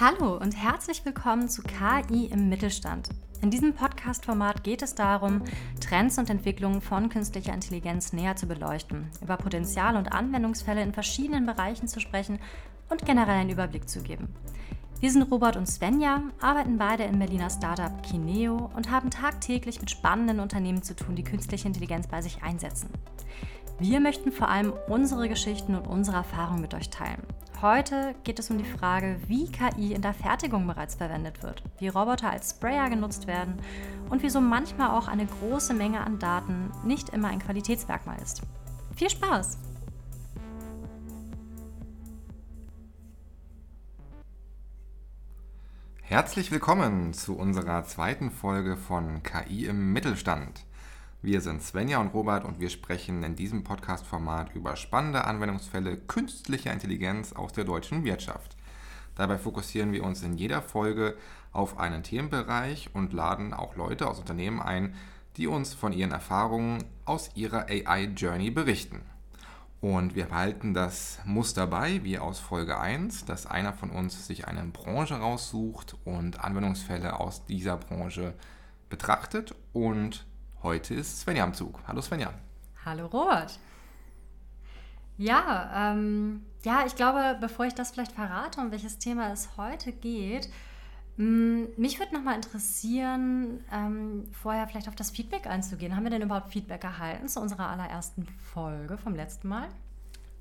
Hallo und herzlich willkommen zu KI im Mittelstand. In diesem Podcast-Format geht es darum, Trends und Entwicklungen von künstlicher Intelligenz näher zu beleuchten, über Potenzial und Anwendungsfälle in verschiedenen Bereichen zu sprechen und generell einen Überblick zu geben. Wir sind Robert und Svenja, arbeiten beide im Berliner Startup Kineo und haben tagtäglich mit spannenden Unternehmen zu tun, die künstliche Intelligenz bei sich einsetzen. Wir möchten vor allem unsere Geschichten und unsere Erfahrungen mit euch teilen. Heute geht es um die Frage, wie KI in der Fertigung bereits verwendet wird, wie Roboter als Sprayer genutzt werden und wieso manchmal auch eine große Menge an Daten nicht immer ein Qualitätsmerkmal ist. Viel Spaß! Herzlich willkommen zu unserer zweiten Folge von KI im Mittelstand. Wir sind Svenja und Robert und wir sprechen in diesem Podcast-Format über spannende Anwendungsfälle künstlicher Intelligenz aus der deutschen Wirtschaft. Dabei fokussieren wir uns in jeder Folge auf einen Themenbereich und laden auch Leute aus Unternehmen ein, die uns von ihren Erfahrungen aus ihrer AI-Journey berichten. Und wir behalten das Muster bei, wie aus Folge 1, dass einer von uns sich eine Branche raussucht und Anwendungsfälle aus dieser Branche betrachtet und Heute ist Svenja am Zug. Hallo Svenja. Hallo Robert. Ja, ähm, ja, ich glaube, bevor ich das vielleicht verrate, um welches Thema es heute geht, mm, mich würde nochmal interessieren, ähm, vorher vielleicht auf das Feedback einzugehen. Haben wir denn überhaupt Feedback erhalten zu unserer allerersten Folge vom letzten Mal?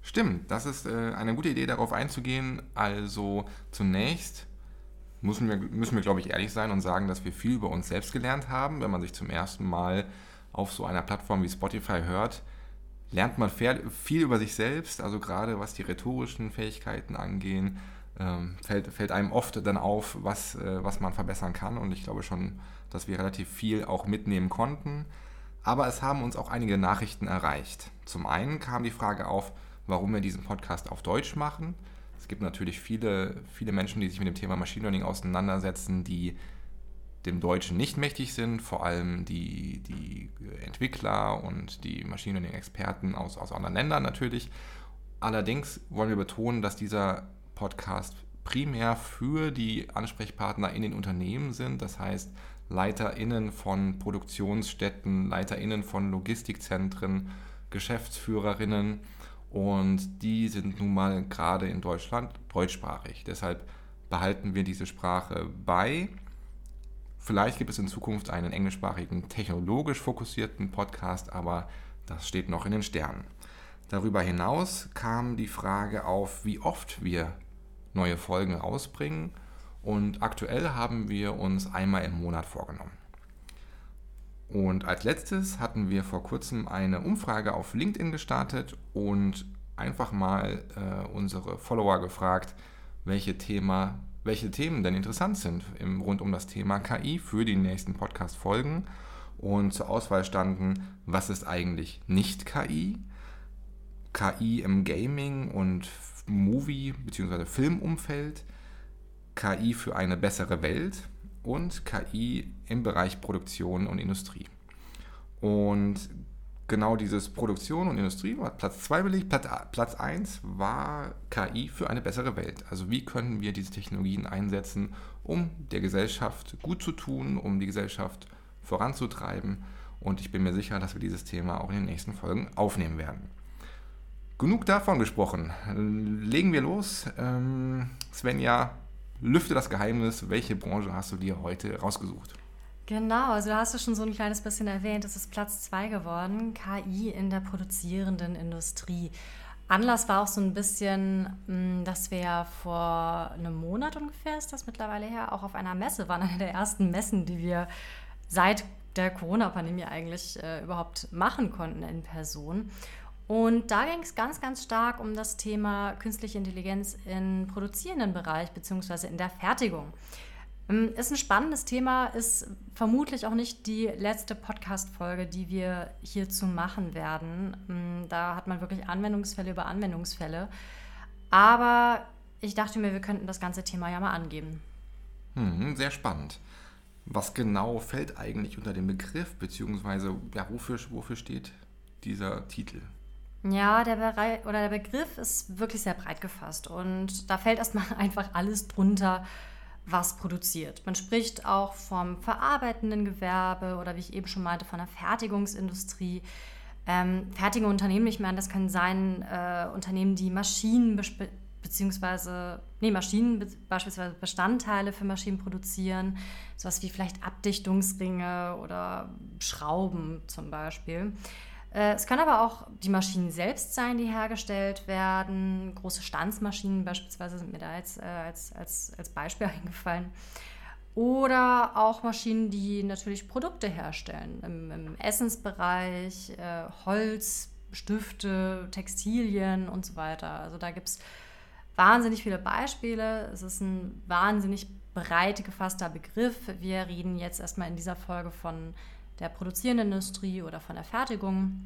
Stimmt, das ist äh, eine gute Idee, darauf einzugehen. Also zunächst müssen wir, müssen wir, glaube ich, ehrlich sein und sagen, dass wir viel über uns selbst gelernt haben. Wenn man sich zum ersten Mal auf so einer Plattform wie Spotify hört, lernt man viel über sich selbst, also gerade was die rhetorischen Fähigkeiten angehen, ähm, fällt, fällt einem oft dann auf, was, äh, was man verbessern kann. Und ich glaube schon, dass wir relativ viel auch mitnehmen konnten. Aber es haben uns auch einige Nachrichten erreicht. Zum einen kam die Frage auf, warum wir diesen Podcast auf Deutsch machen. Es gibt natürlich viele, viele Menschen, die sich mit dem Thema Machine Learning auseinandersetzen, die dem Deutschen nicht mächtig sind, vor allem die, die Entwickler und die Machine Learning-Experten aus, aus anderen Ländern natürlich. Allerdings wollen wir betonen, dass dieser Podcast primär für die Ansprechpartner in den Unternehmen sind, das heißt LeiterInnen von Produktionsstätten, LeiterInnen von Logistikzentren, Geschäftsführerinnen und die sind nun mal gerade in Deutschland deutschsprachig. Deshalb behalten wir diese Sprache bei. Vielleicht gibt es in Zukunft einen englischsprachigen, technologisch fokussierten Podcast, aber das steht noch in den Sternen. Darüber hinaus kam die Frage auf, wie oft wir neue Folgen rausbringen. Und aktuell haben wir uns einmal im Monat vorgenommen. Und als letztes hatten wir vor kurzem eine Umfrage auf LinkedIn gestartet und einfach mal äh, unsere Follower gefragt, welche, Thema, welche Themen denn interessant sind im, rund um das Thema KI für die nächsten Podcast-Folgen. Und zur Auswahl standen, was ist eigentlich nicht KI? KI im Gaming und Movie- bzw. Filmumfeld, KI für eine bessere Welt und KI im Bereich Produktion und Industrie. Und genau dieses Produktion und Industrie war Platz 2 belegt. Platz 1 war KI für eine bessere Welt. Also wie können wir diese Technologien einsetzen, um der Gesellschaft gut zu tun, um die Gesellschaft voranzutreiben. Und ich bin mir sicher, dass wir dieses Thema auch in den nächsten Folgen aufnehmen werden. Genug davon gesprochen. Legen wir los. Ähm, Svenja, lüfte das Geheimnis. Welche Branche hast du dir heute rausgesucht? Genau, also da hast du schon so ein kleines bisschen erwähnt, es ist Platz 2 geworden, KI in der produzierenden Industrie. Anlass war auch so ein bisschen, hm, dass wir ja vor einem Monat ungefähr, ist das mittlerweile her, auch auf einer Messe waren, eine der ersten Messen, die wir seit der Corona-Pandemie eigentlich äh, überhaupt machen konnten in Person. Und da ging es ganz, ganz stark um das Thema künstliche Intelligenz im produzierenden Bereich beziehungsweise in der Fertigung. Ähm, ist ein spannendes Thema, ist vermutlich auch nicht die letzte Podcast-Folge, die wir hierzu machen werden. Ähm, da hat man wirklich Anwendungsfälle über Anwendungsfälle. Aber ich dachte mir, wir könnten das ganze Thema ja mal angeben. Hm, sehr spannend. Was genau fällt eigentlich unter den Begriff, beziehungsweise ja, wofür, wofür steht dieser Titel? Ja, der, Bereich, oder der Begriff ist wirklich sehr breit gefasst und da fällt erstmal einfach alles drunter, was produziert. Man spricht auch vom verarbeitenden Gewerbe oder wie ich eben schon meinte, von der Fertigungsindustrie. Ähm, fertige Unternehmen, ich meine, das können sein äh, Unternehmen, die Maschinen beziehungsweise nee, Maschinen beispielsweise Bestandteile für Maschinen produzieren, sowas wie vielleicht Abdichtungsringe oder Schrauben zum Beispiel. Äh, es können aber auch die Maschinen selbst sein, die hergestellt werden. Große Stanzmaschinen beispielsweise sind mir da jetzt äh, als, als, als Beispiel eingefallen. Oder auch Maschinen, die natürlich Produkte herstellen. Im, im Essensbereich, äh, Holz, Stifte, Textilien und so weiter. Also da gibt es wahnsinnig viele Beispiele. Es ist ein wahnsinnig breit gefasster Begriff. Wir reden jetzt erstmal in dieser Folge von der produzierenden Industrie oder von der Fertigung.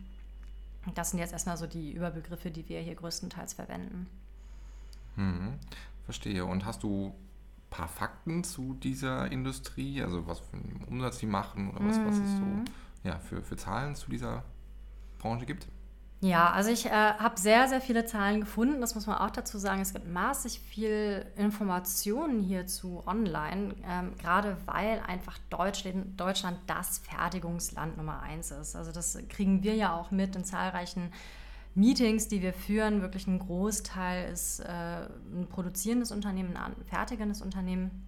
Das sind jetzt erstmal so die Überbegriffe, die wir hier größtenteils verwenden. Hm, verstehe. Und hast du ein paar Fakten zu dieser Industrie? Also was für einen Umsatz die machen oder was, was es so mhm. ja, für, für Zahlen zu dieser Branche gibt? Ja, also ich äh, habe sehr, sehr viele Zahlen gefunden. Das muss man auch dazu sagen. Es gibt maßig viel Informationen hierzu online, ähm, gerade weil einfach Deutschland, Deutschland das Fertigungsland Nummer eins ist. Also das kriegen wir ja auch mit in zahlreichen Meetings, die wir führen. Wirklich ein Großteil ist äh, ein produzierendes Unternehmen, ein fertigendes Unternehmen.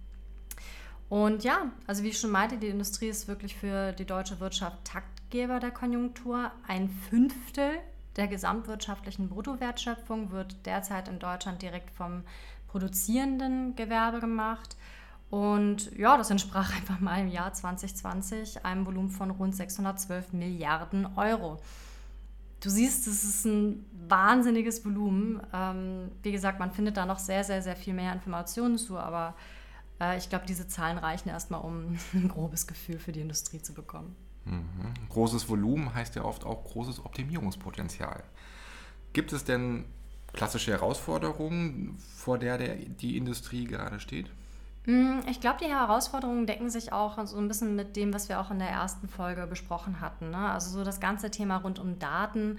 Und ja, also wie ich schon meinte, die Industrie ist wirklich für die deutsche Wirtschaft Taktgeber der Konjunktur. Ein Fünftel der gesamtwirtschaftlichen Bruttowertschöpfung wird derzeit in Deutschland direkt vom produzierenden Gewerbe gemacht. Und ja, das entsprach einfach mal im Jahr 2020 einem Volumen von rund 612 Milliarden Euro. Du siehst, es ist ein wahnsinniges Volumen. Ähm, wie gesagt, man findet da noch sehr, sehr, sehr viel mehr Informationen zu, aber äh, ich glaube, diese Zahlen reichen erstmal, um ein grobes Gefühl für die Industrie zu bekommen. Mhm. Großes Volumen heißt ja oft auch großes Optimierungspotenzial. Gibt es denn klassische Herausforderungen, vor der, der die Industrie gerade steht? Mm, ich glaube, die Herausforderungen decken sich auch so ein bisschen mit dem, was wir auch in der ersten Folge besprochen hatten. Ne? Also so das ganze Thema rund um Daten.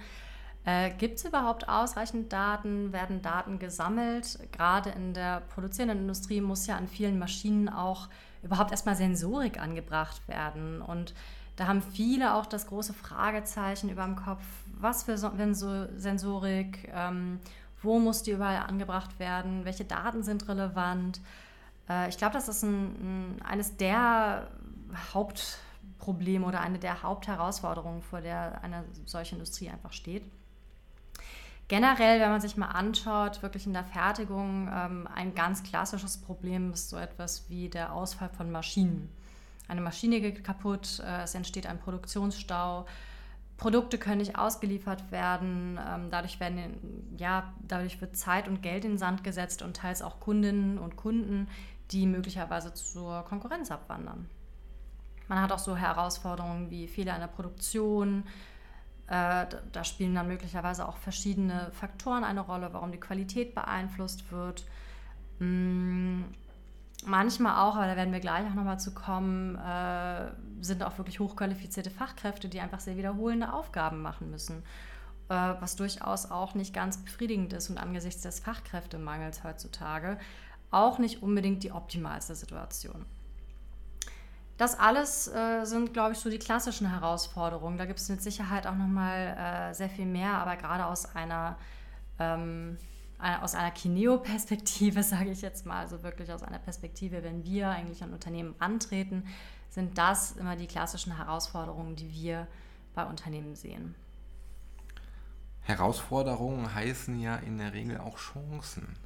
Äh, Gibt es überhaupt ausreichend Daten? Werden Daten gesammelt? Gerade in der produzierenden Industrie muss ja an vielen Maschinen auch überhaupt erstmal Sensorik angebracht werden. Und da haben viele auch das große Fragezeichen über dem Kopf, was für Sensorik, ähm, wo muss die überall angebracht werden, welche Daten sind relevant. Äh, ich glaube, das ist ein, ein, eines der Hauptprobleme oder eine der Hauptherausforderungen, vor der eine solche Industrie einfach steht. Generell, wenn man sich mal anschaut, wirklich in der Fertigung, ähm, ein ganz klassisches Problem ist so etwas wie der Ausfall von Maschinen eine Maschine geht kaputt, äh, es entsteht ein Produktionsstau, Produkte können nicht ausgeliefert werden, ähm, dadurch, werden, ja, dadurch wird Zeit und Geld in den Sand gesetzt und teils auch Kundinnen und Kunden, die möglicherweise zur Konkurrenz abwandern. Man hat auch so Herausforderungen wie Fehler in der Produktion. Äh, da spielen dann möglicherweise auch verschiedene Faktoren eine Rolle, warum die Qualität beeinflusst wird. Manchmal auch, aber da werden wir gleich auch nochmal zu kommen, äh, sind auch wirklich hochqualifizierte Fachkräfte, die einfach sehr wiederholende Aufgaben machen müssen, äh, was durchaus auch nicht ganz befriedigend ist und angesichts des Fachkräftemangels heutzutage auch nicht unbedingt die optimalste Situation. Das alles äh, sind, glaube ich, so die klassischen Herausforderungen. Da gibt es mit Sicherheit auch nochmal äh, sehr viel mehr, aber gerade aus einer ähm, äh, aus einer Kineo-Perspektive, sage ich jetzt mal, also wirklich aus einer Perspektive, wenn wir eigentlich an Unternehmen antreten, sind das immer die klassischen Herausforderungen, die wir bei Unternehmen sehen. Herausforderungen heißen ja in der Regel auch Chancen.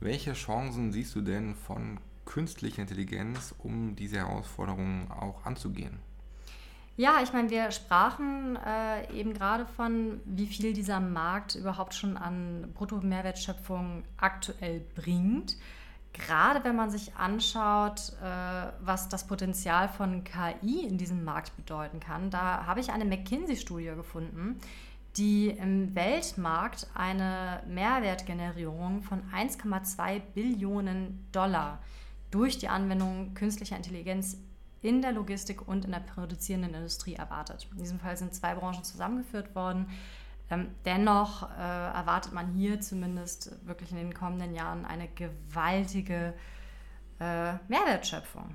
Welche Chancen siehst du denn von künstlicher Intelligenz, um diese Herausforderungen auch anzugehen? Ja, ich meine, wir sprachen äh, eben gerade von, wie viel dieser Markt überhaupt schon an Bruttomehrwertschöpfung aktuell bringt. Gerade wenn man sich anschaut, äh, was das Potenzial von KI in diesem Markt bedeuten kann, da habe ich eine McKinsey-Studie gefunden, die im Weltmarkt eine Mehrwertgenerierung von 1,2 Billionen Dollar durch die Anwendung künstlicher Intelligenz in der Logistik und in der produzierenden Industrie erwartet. In diesem Fall sind zwei Branchen zusammengeführt worden. Ähm, dennoch äh, erwartet man hier zumindest wirklich in den kommenden Jahren eine gewaltige äh, Mehrwertschöpfung.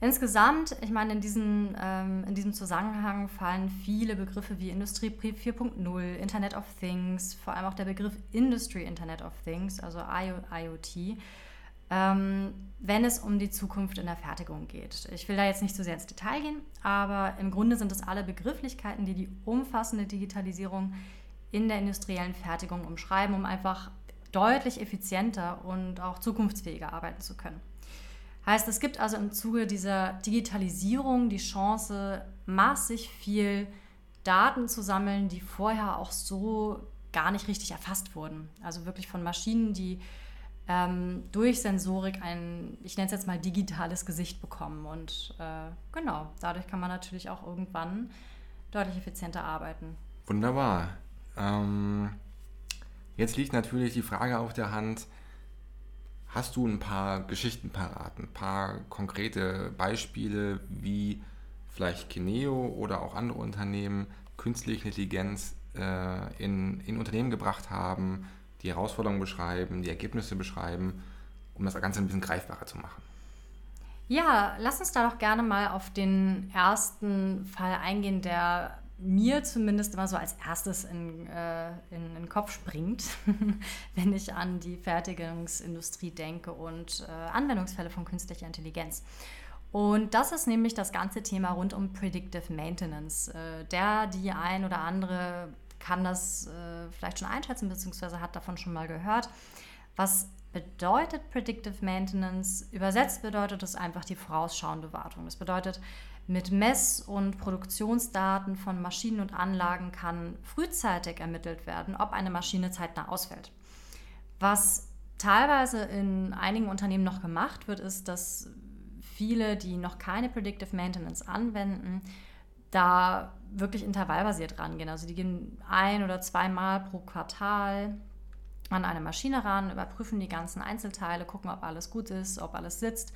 Insgesamt, ich meine, in, diesen, ähm, in diesem Zusammenhang fallen viele Begriffe wie Industrie 4.0, Internet of Things, vor allem auch der Begriff Industry Internet of Things, also IoT, ähm, wenn es um die Zukunft in der Fertigung geht. Ich will da jetzt nicht zu so sehr ins Detail gehen, aber im Grunde sind es alle Begrifflichkeiten, die die umfassende Digitalisierung in der industriellen Fertigung umschreiben, um einfach deutlich effizienter und auch zukunftsfähiger arbeiten zu können. Heißt, es gibt also im Zuge dieser Digitalisierung die Chance, massig viel Daten zu sammeln, die vorher auch so gar nicht richtig erfasst wurden. Also wirklich von Maschinen, die ähm, durch Sensorik ein, ich nenne es jetzt mal digitales Gesicht bekommen. Und äh, genau, dadurch kann man natürlich auch irgendwann deutlich effizienter arbeiten. Wunderbar. Ähm, jetzt liegt natürlich die Frage auf der Hand, Hast du ein paar Geschichten parat, ein paar konkrete Beispiele, wie vielleicht Kineo oder auch andere Unternehmen künstliche Intelligenz äh, in, in Unternehmen gebracht haben, die Herausforderungen beschreiben, die Ergebnisse beschreiben, um das Ganze ein bisschen greifbarer zu machen? Ja, lass uns da doch gerne mal auf den ersten Fall eingehen, der mir zumindest immer so als erstes in, äh, in, in den Kopf springt, wenn ich an die Fertigungsindustrie denke und äh, Anwendungsfälle von künstlicher Intelligenz. Und das ist nämlich das ganze Thema rund um Predictive Maintenance. Äh, der, die ein oder andere kann das äh, vielleicht schon einschätzen, beziehungsweise hat davon schon mal gehört. Was bedeutet Predictive Maintenance? Übersetzt bedeutet es einfach die vorausschauende Wartung. Das bedeutet, mit Mess- und Produktionsdaten von Maschinen und Anlagen kann frühzeitig ermittelt werden, ob eine Maschine zeitnah ausfällt. Was teilweise in einigen Unternehmen noch gemacht wird, ist, dass viele, die noch keine Predictive Maintenance anwenden, da wirklich intervallbasiert rangehen. Also die gehen ein oder zweimal pro Quartal an eine Maschine ran, überprüfen die ganzen Einzelteile, gucken, ob alles gut ist, ob alles sitzt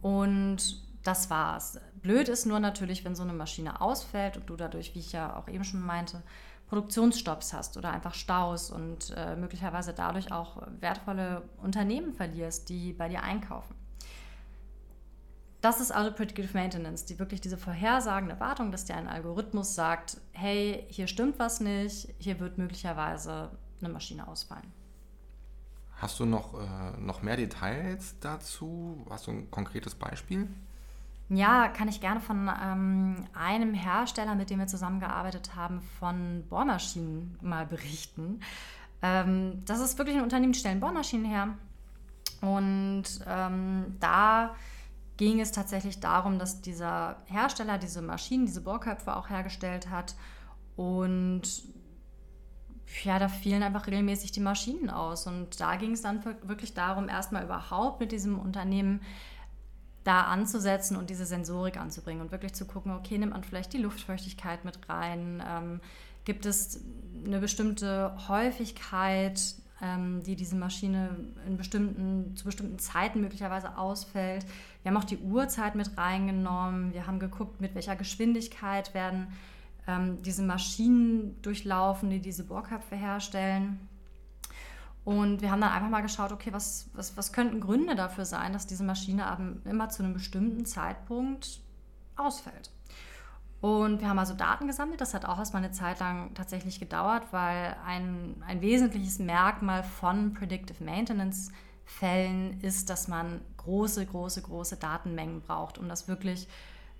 und das war's. Blöd ist nur natürlich, wenn so eine Maschine ausfällt und du dadurch, wie ich ja auch eben schon meinte, Produktionsstopps hast oder einfach Staus und äh, möglicherweise dadurch auch wertvolle Unternehmen verlierst, die bei dir einkaufen. Das ist also Predictive Maintenance, die wirklich diese vorhersagende Erwartung, dass dir ein Algorithmus sagt, hey, hier stimmt was nicht, hier wird möglicherweise eine Maschine ausfallen. Hast du noch, äh, noch mehr Details dazu? Hast du ein konkretes Beispiel? Ja, kann ich gerne von ähm, einem Hersteller, mit dem wir zusammengearbeitet haben, von Bohrmaschinen mal berichten. Ähm, das ist wirklich ein Unternehmen, die stellen Bohrmaschinen her. Und ähm, da ging es tatsächlich darum, dass dieser Hersteller diese Maschinen, diese Bohrköpfe auch hergestellt hat. Und ja, da fielen einfach regelmäßig die Maschinen aus. Und da ging es dann wirklich darum, erstmal überhaupt mit diesem Unternehmen da anzusetzen und diese Sensorik anzubringen und wirklich zu gucken, okay, nimmt man vielleicht die Luftfeuchtigkeit mit rein, ähm, gibt es eine bestimmte Häufigkeit, die diese Maschine in bestimmten, zu bestimmten Zeiten möglicherweise ausfällt. Wir haben auch die Uhrzeit mit reingenommen, wir haben geguckt, mit welcher Geschwindigkeit werden ähm, diese Maschinen durchlaufen, die diese Bohrköpfe herstellen. Und wir haben dann einfach mal geschaut, okay, was, was, was könnten Gründe dafür sein, dass diese Maschine immer zu einem bestimmten Zeitpunkt ausfällt. Und wir haben also Daten gesammelt. Das hat auch erstmal eine Zeit lang tatsächlich gedauert, weil ein, ein wesentliches Merkmal von Predictive Maintenance Fällen ist, dass man große, große, große Datenmengen braucht, um das wirklich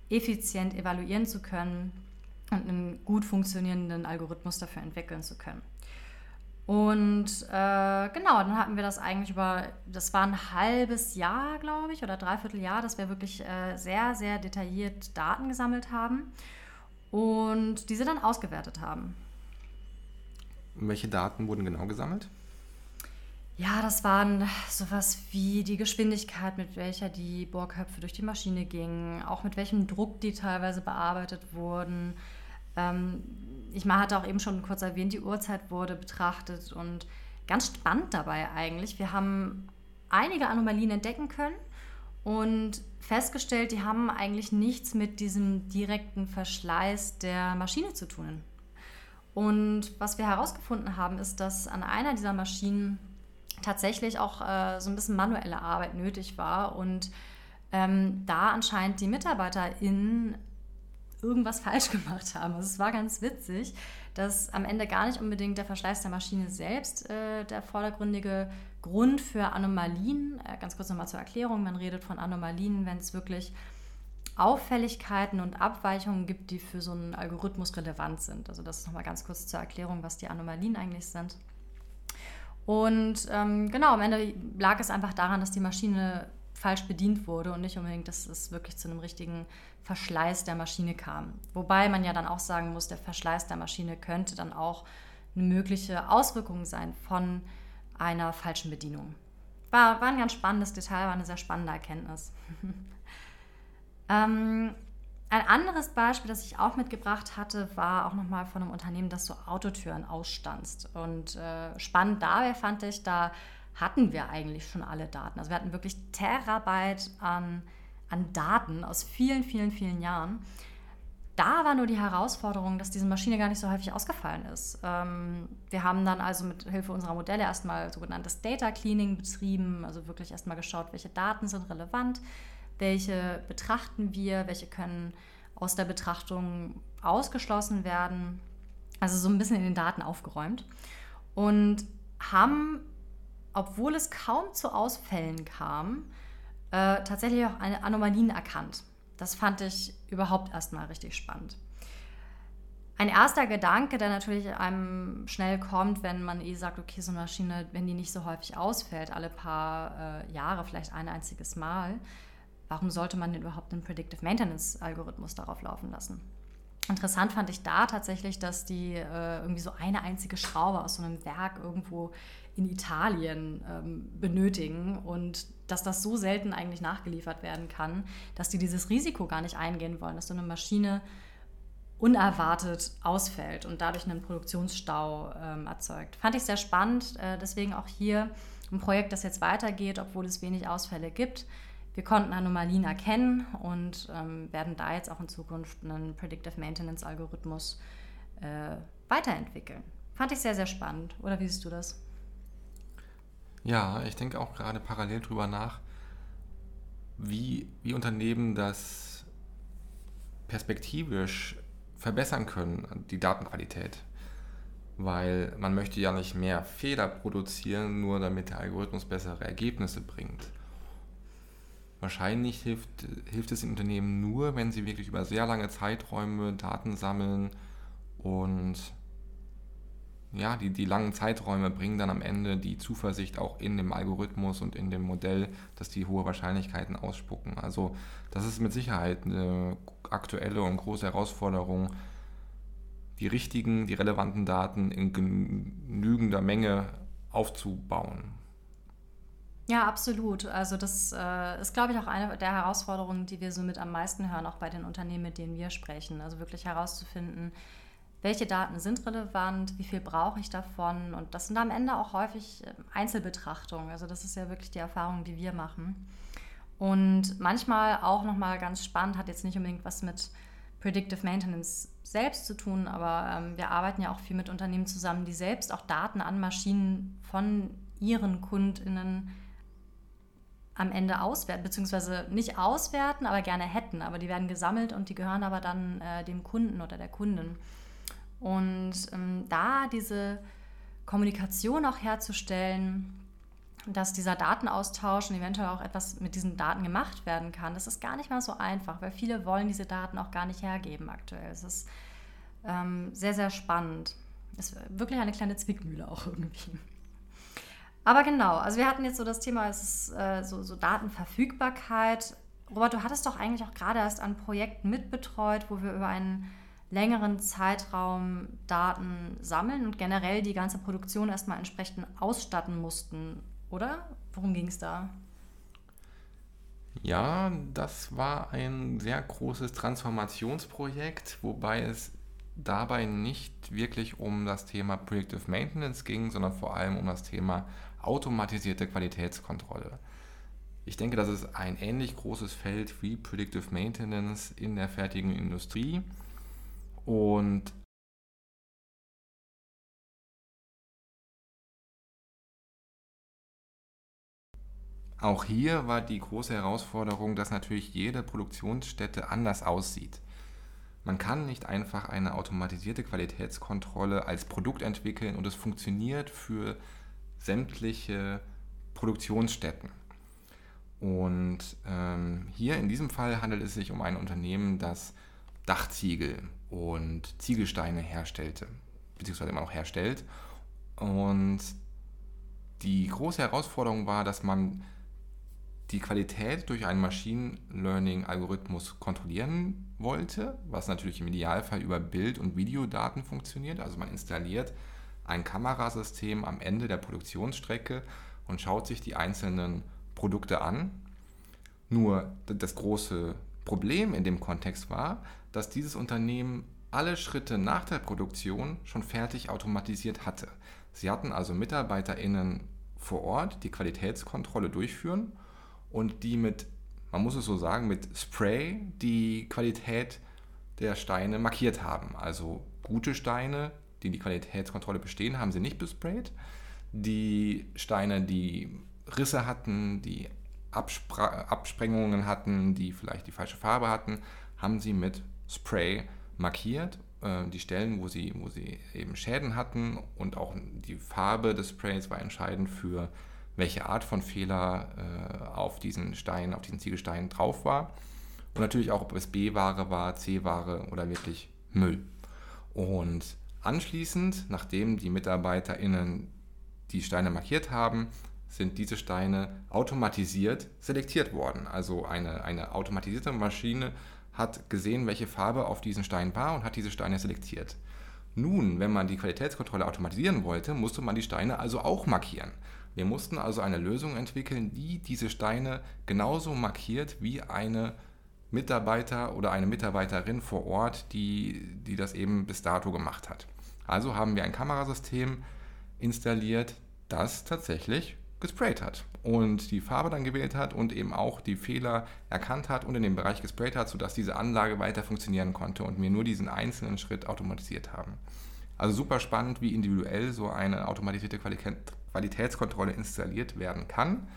effizient evaluieren zu können und einen gut funktionierenden Algorithmus dafür entwickeln zu können. Und äh, genau, dann hatten wir das eigentlich über, das war ein halbes Jahr, glaube ich, oder dreiviertel Jahr, dass wir wirklich äh, sehr, sehr detailliert Daten gesammelt haben und diese dann ausgewertet haben. Welche Daten wurden genau gesammelt? Ja, das waren sowas wie die Geschwindigkeit, mit welcher die Bohrköpfe durch die Maschine gingen, auch mit welchem Druck die teilweise bearbeitet wurden. Ähm, ich hatte auch eben schon kurz erwähnt, die Uhrzeit wurde betrachtet und ganz spannend dabei eigentlich. Wir haben einige Anomalien entdecken können und festgestellt, die haben eigentlich nichts mit diesem direkten Verschleiß der Maschine zu tun. Und was wir herausgefunden haben, ist, dass an einer dieser Maschinen tatsächlich auch äh, so ein bisschen manuelle Arbeit nötig war und ähm, da anscheinend die MitarbeiterInnen irgendwas falsch gemacht haben. Also es war ganz witzig, dass am Ende gar nicht unbedingt der Verschleiß der Maschine selbst äh, der vordergründige Grund für Anomalien, äh, ganz kurz nochmal zur Erklärung, man redet von Anomalien, wenn es wirklich Auffälligkeiten und Abweichungen gibt, die für so einen Algorithmus relevant sind. Also das ist nochmal ganz kurz zur Erklärung, was die Anomalien eigentlich sind. Und ähm, genau, am Ende lag es einfach daran, dass die Maschine falsch bedient wurde und nicht unbedingt, dass es wirklich zu einem richtigen Verschleiß der Maschine kam. Wobei man ja dann auch sagen muss, der Verschleiß der Maschine könnte dann auch eine mögliche Auswirkung sein von einer falschen Bedienung. War, war ein ganz spannendes Detail, war eine sehr spannende Erkenntnis. ähm, ein anderes Beispiel, das ich auch mitgebracht hatte, war auch nochmal von einem Unternehmen, das so Autotüren ausstanzt. Und äh, spannend dabei fand ich, da hatten wir eigentlich schon alle Daten. Also wir hatten wirklich Terabyte an, an Daten aus vielen, vielen, vielen Jahren. Da war nur die Herausforderung, dass diese Maschine gar nicht so häufig ausgefallen ist. Ähm, wir haben dann also mit Hilfe unserer Modelle erstmal sogenanntes Data Cleaning betrieben, also wirklich erstmal geschaut, welche Daten sind relevant, welche betrachten wir, welche können aus der Betrachtung ausgeschlossen werden. Also so ein bisschen in den Daten aufgeräumt. Und haben, obwohl es kaum zu Ausfällen kam, äh, tatsächlich auch eine Anomalien erkannt. Das fand ich überhaupt erstmal richtig spannend. Ein erster Gedanke, der natürlich einem schnell kommt, wenn man eh sagt, okay, so eine Maschine, wenn die nicht so häufig ausfällt, alle paar äh, Jahre, vielleicht ein einziges Mal, warum sollte man denn überhaupt einen Predictive Maintenance Algorithmus darauf laufen lassen? Interessant fand ich da tatsächlich, dass die äh, irgendwie so eine einzige Schraube aus so einem Werk irgendwo in Italien ähm, benötigen und dass das so selten eigentlich nachgeliefert werden kann, dass die dieses Risiko gar nicht eingehen wollen, dass so eine Maschine unerwartet ausfällt und dadurch einen Produktionsstau ähm, erzeugt. Fand ich sehr spannend, äh, deswegen auch hier ein Projekt, das jetzt weitergeht, obwohl es wenig Ausfälle gibt. Wir konnten Anomalien erkennen und ähm, werden da jetzt auch in Zukunft einen Predictive Maintenance Algorithmus äh, weiterentwickeln. Fand ich sehr, sehr spannend. Oder wie siehst du das? Ja, ich denke auch gerade parallel drüber nach, wie, wie Unternehmen das perspektivisch verbessern können, die Datenqualität. Weil man möchte ja nicht mehr Fehler produzieren, nur damit der Algorithmus bessere Ergebnisse bringt. Wahrscheinlich hilft, hilft es den Unternehmen nur, wenn sie wirklich über sehr lange Zeiträume Daten sammeln und ja, die, die langen Zeiträume bringen dann am Ende die Zuversicht auch in dem Algorithmus und in dem Modell, dass die hohe Wahrscheinlichkeiten ausspucken. Also das ist mit Sicherheit eine aktuelle und große Herausforderung, die richtigen, die relevanten Daten in genügender Menge aufzubauen. Ja, absolut. Also das äh, ist, glaube ich, auch eine der Herausforderungen, die wir so mit am meisten hören, auch bei den Unternehmen, mit denen wir sprechen. Also wirklich herauszufinden, welche Daten sind relevant, wie viel brauche ich davon. Und das sind am Ende auch häufig ähm, Einzelbetrachtungen. Also das ist ja wirklich die Erfahrung, die wir machen. Und manchmal auch nochmal ganz spannend, hat jetzt nicht unbedingt was mit Predictive Maintenance selbst zu tun, aber ähm, wir arbeiten ja auch viel mit Unternehmen zusammen, die selbst auch Daten an Maschinen von ihren KundInnen am Ende auswerten, beziehungsweise nicht auswerten, aber gerne hätten. Aber die werden gesammelt und die gehören aber dann äh, dem Kunden oder der Kundin. Und ähm, da diese Kommunikation auch herzustellen, dass dieser Datenaustausch und eventuell auch etwas mit diesen Daten gemacht werden kann, das ist gar nicht mal so einfach, weil viele wollen diese Daten auch gar nicht hergeben aktuell. Es ist ähm, sehr, sehr spannend. Es ist wirklich eine kleine Zwickmühle auch irgendwie. Aber genau, also wir hatten jetzt so das Thema, es ist äh, so, so Datenverfügbarkeit. Robert, du hattest doch eigentlich auch gerade erst ein Projekt mitbetreut, wo wir über einen längeren Zeitraum Daten sammeln und generell die ganze Produktion erstmal entsprechend ausstatten mussten, oder? Worum ging es da? Ja, das war ein sehr großes Transformationsprojekt, wobei es dabei nicht wirklich um das Thema Predictive Maintenance ging, sondern vor allem um das Thema automatisierte Qualitätskontrolle. Ich denke, das ist ein ähnlich großes Feld wie Predictive Maintenance in der fertigen Industrie. Und Auch hier war die große Herausforderung, dass natürlich jede Produktionsstätte anders aussieht. Man kann nicht einfach eine automatisierte Qualitätskontrolle als Produkt entwickeln und es funktioniert für sämtliche Produktionsstätten. Und ähm, hier in diesem Fall handelt es sich um ein Unternehmen, das Dachziegel und Ziegelsteine herstellte, beziehungsweise immer noch herstellt. Und die große Herausforderung war, dass man die Qualität durch einen Machine Learning-Algorithmus kontrollieren wollte, was natürlich im Idealfall über Bild- und Videodaten funktioniert. Also man installiert ein Kamerasystem am Ende der Produktionsstrecke und schaut sich die einzelnen Produkte an. Nur das große Problem in dem Kontext war, dass dieses Unternehmen alle Schritte nach der Produktion schon fertig automatisiert hatte. Sie hatten also MitarbeiterInnen vor Ort, die Qualitätskontrolle durchführen und die mit, man muss es so sagen, mit Spray die Qualität der Steine markiert haben. Also gute Steine, die die Qualitätskontrolle bestehen, haben sie nicht besprayt. Die Steine, die Risse hatten, die Abspra Absprengungen hatten, die vielleicht die falsche Farbe hatten, haben sie mit Spray markiert. Äh, die Stellen, wo sie, wo sie eben Schäden hatten und auch die Farbe des Sprays war entscheidend für welche Art von Fehler äh, auf diesen Stein, auf diesen Ziegelstein drauf war. Und natürlich auch, ob es B-Ware war, C-Ware oder wirklich Müll. Und anschließend, nachdem die MitarbeiterInnen die Steine markiert haben, sind diese Steine automatisiert selektiert worden. Also eine, eine automatisierte Maschine hat gesehen, welche Farbe auf diesen Stein war und hat diese Steine selektiert. Nun, wenn man die Qualitätskontrolle automatisieren wollte, musste man die Steine also auch markieren. Wir mussten also eine Lösung entwickeln, die diese Steine genauso markiert wie eine Mitarbeiter oder eine Mitarbeiterin vor Ort, die, die das eben bis dato gemacht hat. Also haben wir ein Kamerasystem installiert, das tatsächlich gesprayt hat und die Farbe dann gewählt hat und eben auch die Fehler erkannt hat und in dem Bereich gesprayt hat, sodass diese Anlage weiter funktionieren konnte und wir nur diesen einzelnen Schritt automatisiert haben. Also super spannend, wie individuell so eine automatisierte Qualitätskontrolle installiert werden kann.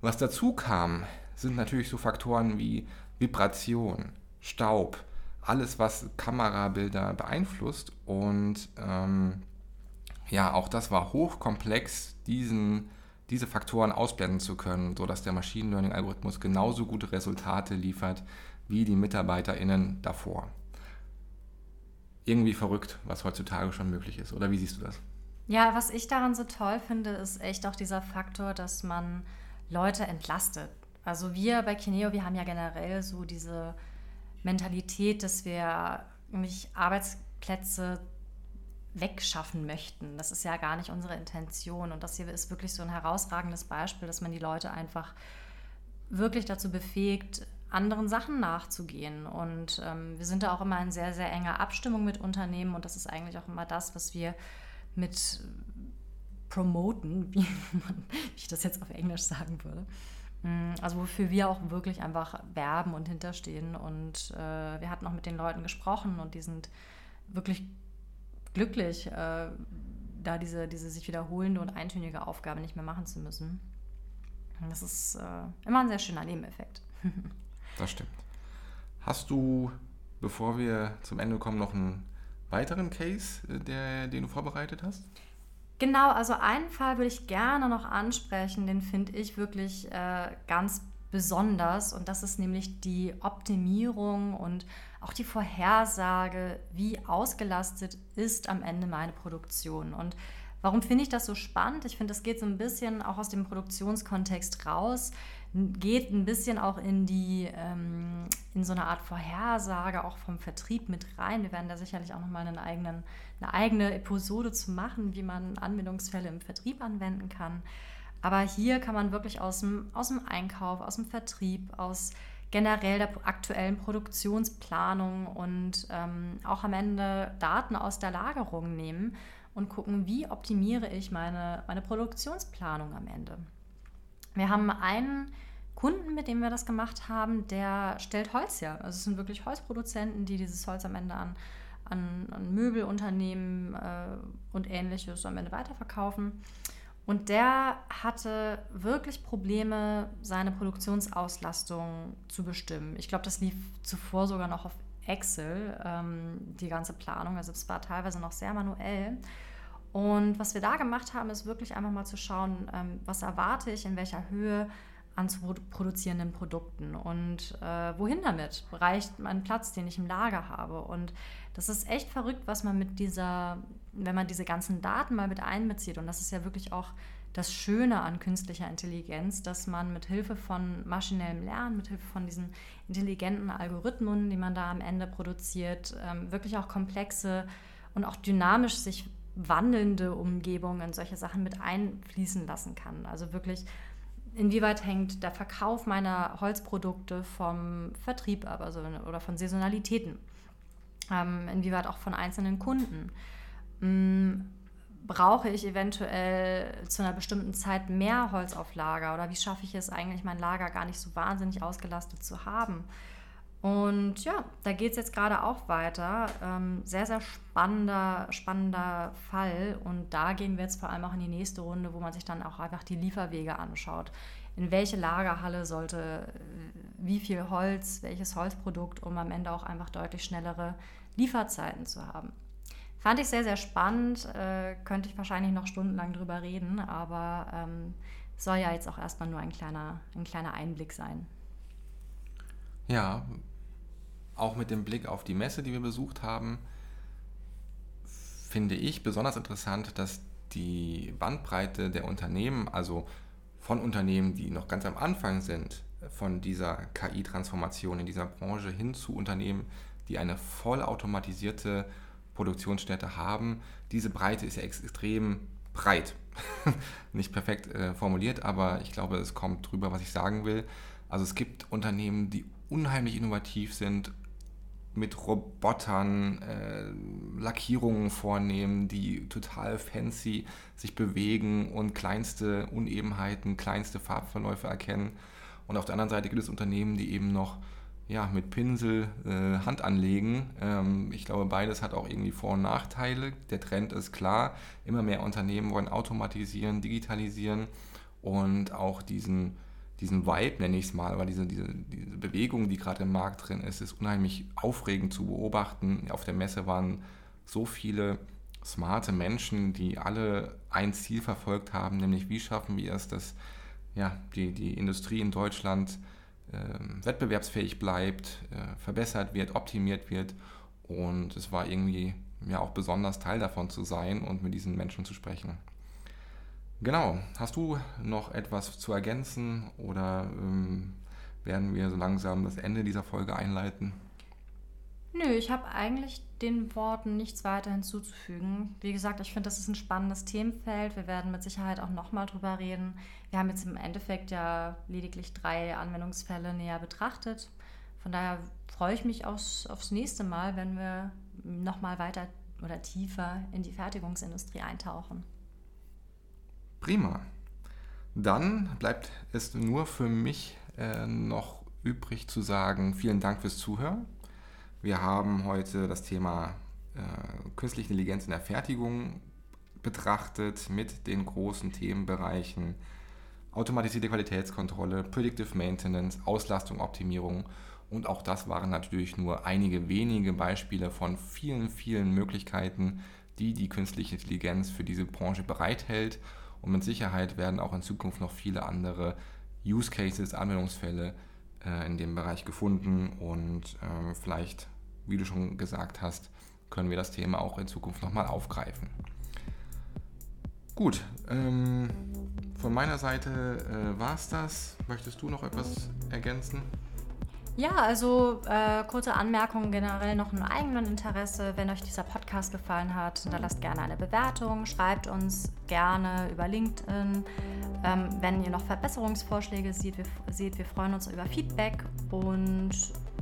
Was dazu kam, sind natürlich so Faktoren wie Vibration, Staub, alles, was Kamerabilder beeinflusst und ähm, ja, auch das war hochkomplex, diesen diese Faktoren ausblenden zu können, sodass der Machine Learning-Algorithmus genauso gute Resultate liefert wie die MitarbeiterInnen davor. Irgendwie verrückt, was heutzutage schon möglich ist. Oder wie siehst du das? Ja, was ich daran so toll finde, ist echt auch dieser Faktor, dass man Leute entlastet. Also wir bei Kineo, wir haben ja generell so diese Mentalität, dass wir nämlich Arbeitsplätze wegschaffen möchten. Das ist ja gar nicht unsere Intention. Und das hier ist wirklich so ein herausragendes Beispiel, dass man die Leute einfach wirklich dazu befähigt, anderen Sachen nachzugehen. Und ähm, wir sind da auch immer in sehr, sehr enger Abstimmung mit Unternehmen. Und das ist eigentlich auch immer das, was wir mit promoten, wie, man, wie ich das jetzt auf Englisch sagen würde. Mm, also wofür wir auch wirklich einfach werben und hinterstehen. Und äh, wir hatten auch mit den Leuten gesprochen und die sind wirklich glücklich, äh, da diese, diese sich wiederholende und eintönige Aufgabe nicht mehr machen zu müssen. Das ist äh, immer ein sehr schöner Nebeneffekt. das stimmt. Hast du, bevor wir zum Ende kommen, noch einen weiteren Case, äh, der, den du vorbereitet hast? Genau, also einen Fall würde ich gerne noch ansprechen, den finde ich wirklich äh, ganz besonders und das ist nämlich die Optimierung und auch die Vorhersage, wie ausgelastet ist am Ende meine Produktion. Und warum finde ich das so spannend? Ich finde, es geht so ein bisschen auch aus dem Produktionskontext raus, geht ein bisschen auch in die, ähm, in so eine Art Vorhersage auch vom Vertrieb mit rein. Wir werden da sicherlich auch nochmal einen eigenen, eine eigene Episode zu machen, wie man Anwendungsfälle im Vertrieb anwenden kann. Aber hier kann man wirklich aus dem, aus dem Einkauf, aus dem Vertrieb, aus generell der aktuellen Produktionsplanung und ähm, auch am Ende Daten aus der Lagerung nehmen und gucken, wie optimiere ich meine, meine Produktionsplanung am Ende. Wir haben einen Kunden, mit dem wir das gemacht haben, der stellt Holz her. Also es sind wirklich Holzproduzenten, die dieses Holz am Ende an, an, an Möbelunternehmen äh, und ähnliches am Ende weiterverkaufen. Und der hatte wirklich Probleme, seine Produktionsauslastung zu bestimmen. Ich glaube, das lief zuvor sogar noch auf Excel, ähm, die ganze Planung. Also es war teilweise noch sehr manuell. Und was wir da gemacht haben, ist wirklich einfach mal zu schauen, ähm, was erwarte ich, in welcher Höhe an zu produzierenden Produkten und äh, wohin damit? Reicht mein Platz, den ich im Lager habe? Und das ist echt verrückt, was man mit dieser, wenn man diese ganzen Daten mal mit einbezieht. Und das ist ja wirklich auch das Schöne an künstlicher Intelligenz, dass man mit Hilfe von maschinellem Lernen, mit Hilfe von diesen intelligenten Algorithmen, die man da am Ende produziert, ähm, wirklich auch komplexe und auch dynamisch sich wandelnde Umgebungen in solche Sachen mit einfließen lassen kann. Also wirklich inwieweit hängt der Verkauf meiner Holzprodukte vom Vertrieb ab also, oder von Saisonalitäten? Ähm, inwieweit auch von einzelnen Kunden? Ähm, brauche ich eventuell zu einer bestimmten Zeit mehr Holz auf Lager oder wie schaffe ich es eigentlich, mein Lager gar nicht so wahnsinnig ausgelastet zu haben? Und ja, da geht es jetzt gerade auch weiter. Ähm, sehr, sehr spannender, spannender Fall. Und da gehen wir jetzt vor allem auch in die nächste Runde, wo man sich dann auch einfach die Lieferwege anschaut. In welche Lagerhalle sollte äh, wie viel Holz, welches Holzprodukt, um am Ende auch einfach deutlich schnellere Lieferzeiten zu haben. Fand ich sehr, sehr spannend. Äh, könnte ich wahrscheinlich noch stundenlang drüber reden, aber ähm, soll ja jetzt auch erstmal nur ein kleiner, ein kleiner Einblick sein. Ja, auch mit dem Blick auf die Messe, die wir besucht haben, finde ich besonders interessant, dass die Bandbreite der Unternehmen, also von Unternehmen, die noch ganz am Anfang sind, von dieser KI-Transformation in dieser Branche hin zu Unternehmen, die eine vollautomatisierte Produktionsstätte haben. Diese Breite ist ja extrem breit. Nicht perfekt äh, formuliert, aber ich glaube, es kommt drüber, was ich sagen will. Also es gibt Unternehmen, die unheimlich innovativ sind, mit Robotern äh, Lackierungen vornehmen, die total fancy sich bewegen und kleinste Unebenheiten, kleinste Farbverläufe erkennen. Und auf der anderen Seite gibt es Unternehmen, die eben noch ja, mit Pinsel äh, Hand anlegen. Ähm, ich glaube, beides hat auch irgendwie Vor- und Nachteile. Der Trend ist klar. Immer mehr Unternehmen wollen automatisieren, digitalisieren und auch diesen diesen Vibe, nenne ich es mal, aber diese, diese, diese Bewegung, die gerade im Markt drin ist, ist unheimlich aufregend zu beobachten. Auf der Messe waren so viele smarte Menschen, die alle ein Ziel verfolgt haben, nämlich wie schaffen wir es, dass ja, die, die Industrie in Deutschland äh, wettbewerbsfähig bleibt, äh, verbessert wird, optimiert wird. Und es war irgendwie ja auch besonders Teil davon zu sein und mit diesen Menschen zu sprechen. Genau. Hast du noch etwas zu ergänzen oder ähm, werden wir so langsam das Ende dieser Folge einleiten? Nö, ich habe eigentlich den Worten nichts weiter hinzuzufügen. Wie gesagt, ich finde, das ist ein spannendes Themenfeld. Wir werden mit Sicherheit auch nochmal drüber reden. Wir haben jetzt im Endeffekt ja lediglich drei Anwendungsfälle näher betrachtet. Von daher freue ich mich aufs, aufs nächste Mal, wenn wir nochmal weiter oder tiefer in die Fertigungsindustrie eintauchen. Prima. Dann bleibt es nur für mich äh, noch übrig zu sagen, vielen Dank fürs Zuhören. Wir haben heute das Thema äh, künstliche Intelligenz in der Fertigung betrachtet mit den großen Themenbereichen automatisierte Qualitätskontrolle, Predictive Maintenance, Auslastung, Optimierung und auch das waren natürlich nur einige wenige Beispiele von vielen, vielen Möglichkeiten, die die künstliche Intelligenz für diese Branche bereithält. Und mit Sicherheit werden auch in Zukunft noch viele andere Use Cases, Anwendungsfälle äh, in dem Bereich gefunden. Und äh, vielleicht, wie du schon gesagt hast, können wir das Thema auch in Zukunft nochmal aufgreifen. Gut, ähm, von meiner Seite äh, war es das. Möchtest du noch etwas ergänzen? Ja, also äh, kurze Anmerkungen generell noch ein eigenes Interesse. Wenn euch dieser Podcast gefallen hat, hinterlasst gerne eine Bewertung, schreibt uns gerne über LinkedIn. Ähm, wenn ihr noch Verbesserungsvorschläge seht wir, seht, wir freuen uns über Feedback und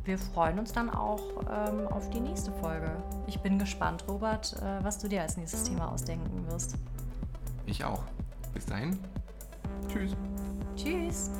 wir freuen uns dann auch ähm, auf die nächste Folge. Ich bin gespannt, Robert, äh, was du dir als nächstes Thema ausdenken wirst. Ich auch. Bis dahin. Tschüss. Tschüss.